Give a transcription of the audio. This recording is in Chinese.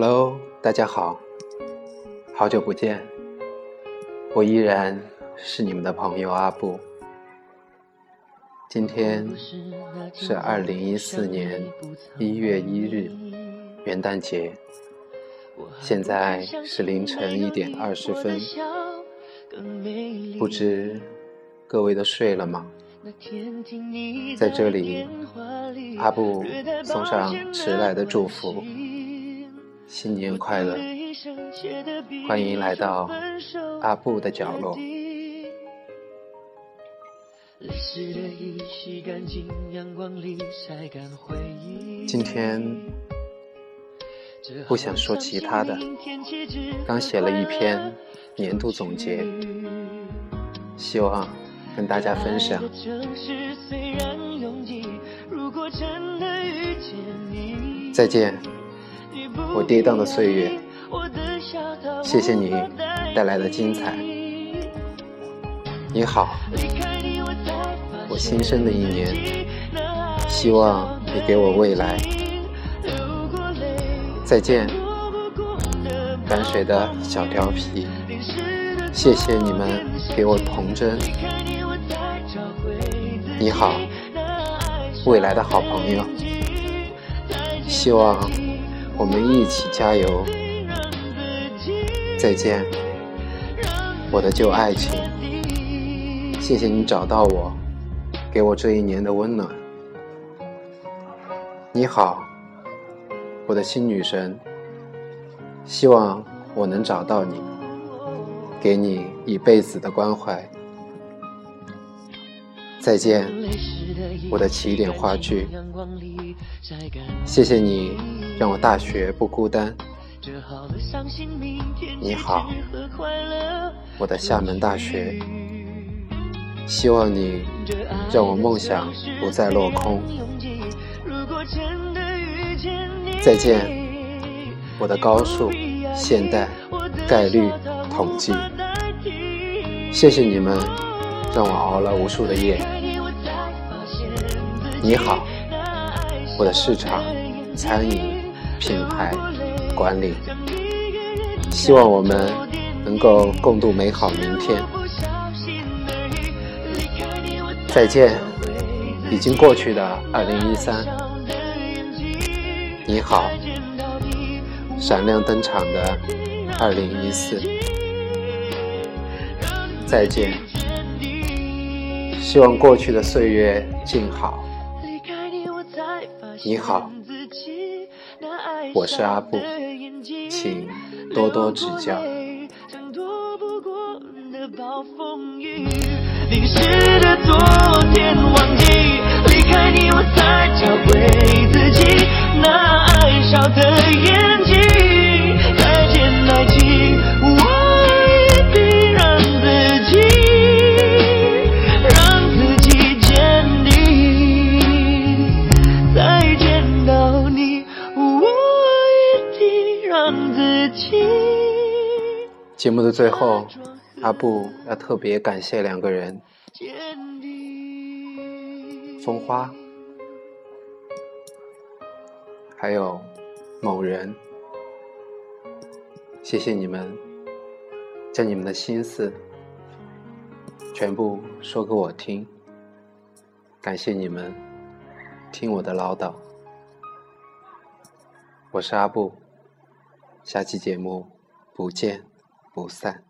Hello，大家好，好久不见，我依然是你们的朋友阿布。今天是二零一四年一月一日，元旦节，现在是凌晨一点二十分，不知各位都睡了吗？在这里，阿布送上迟来的祝福，新年快乐！欢迎来到阿布的角落。今天不想说其他的，刚写了一篇年度总结，希望跟大家分享。再见，我跌宕的岁月，谢谢你带来的精彩。你好。我新生的一年，希望你给我未来。再见，淡水的小调皮，谢谢你们给我童真。你好，未来的好朋友，希望我们一起加油。再见，我的旧爱情，谢谢你找到我。给我这一年的温暖。你好，我的新女神。希望我能找到你，给你一辈子的关怀。再见，我的起点话剧。谢谢你让我大学不孤单。你好，我的厦门大学。希望你让我梦想不再落空。再见，我的高数、现代、概率、统计。谢谢你们让我熬了无数的夜。你好，我的市场、餐饮、品牌、管理。希望我们能够共度美好明天。再见，已经过去的二零一三。你好，闪亮登场的二零一四。再见，希望过去的岁月静好。你好，我是阿布，请多多指教。淋湿的昨天，节目的最后。阿布要特别感谢两个人，风花，还有某人，谢谢你们，将你们的心思全部说给我听，感谢你们听我的唠叨，我是阿布，下期节目不见。不散。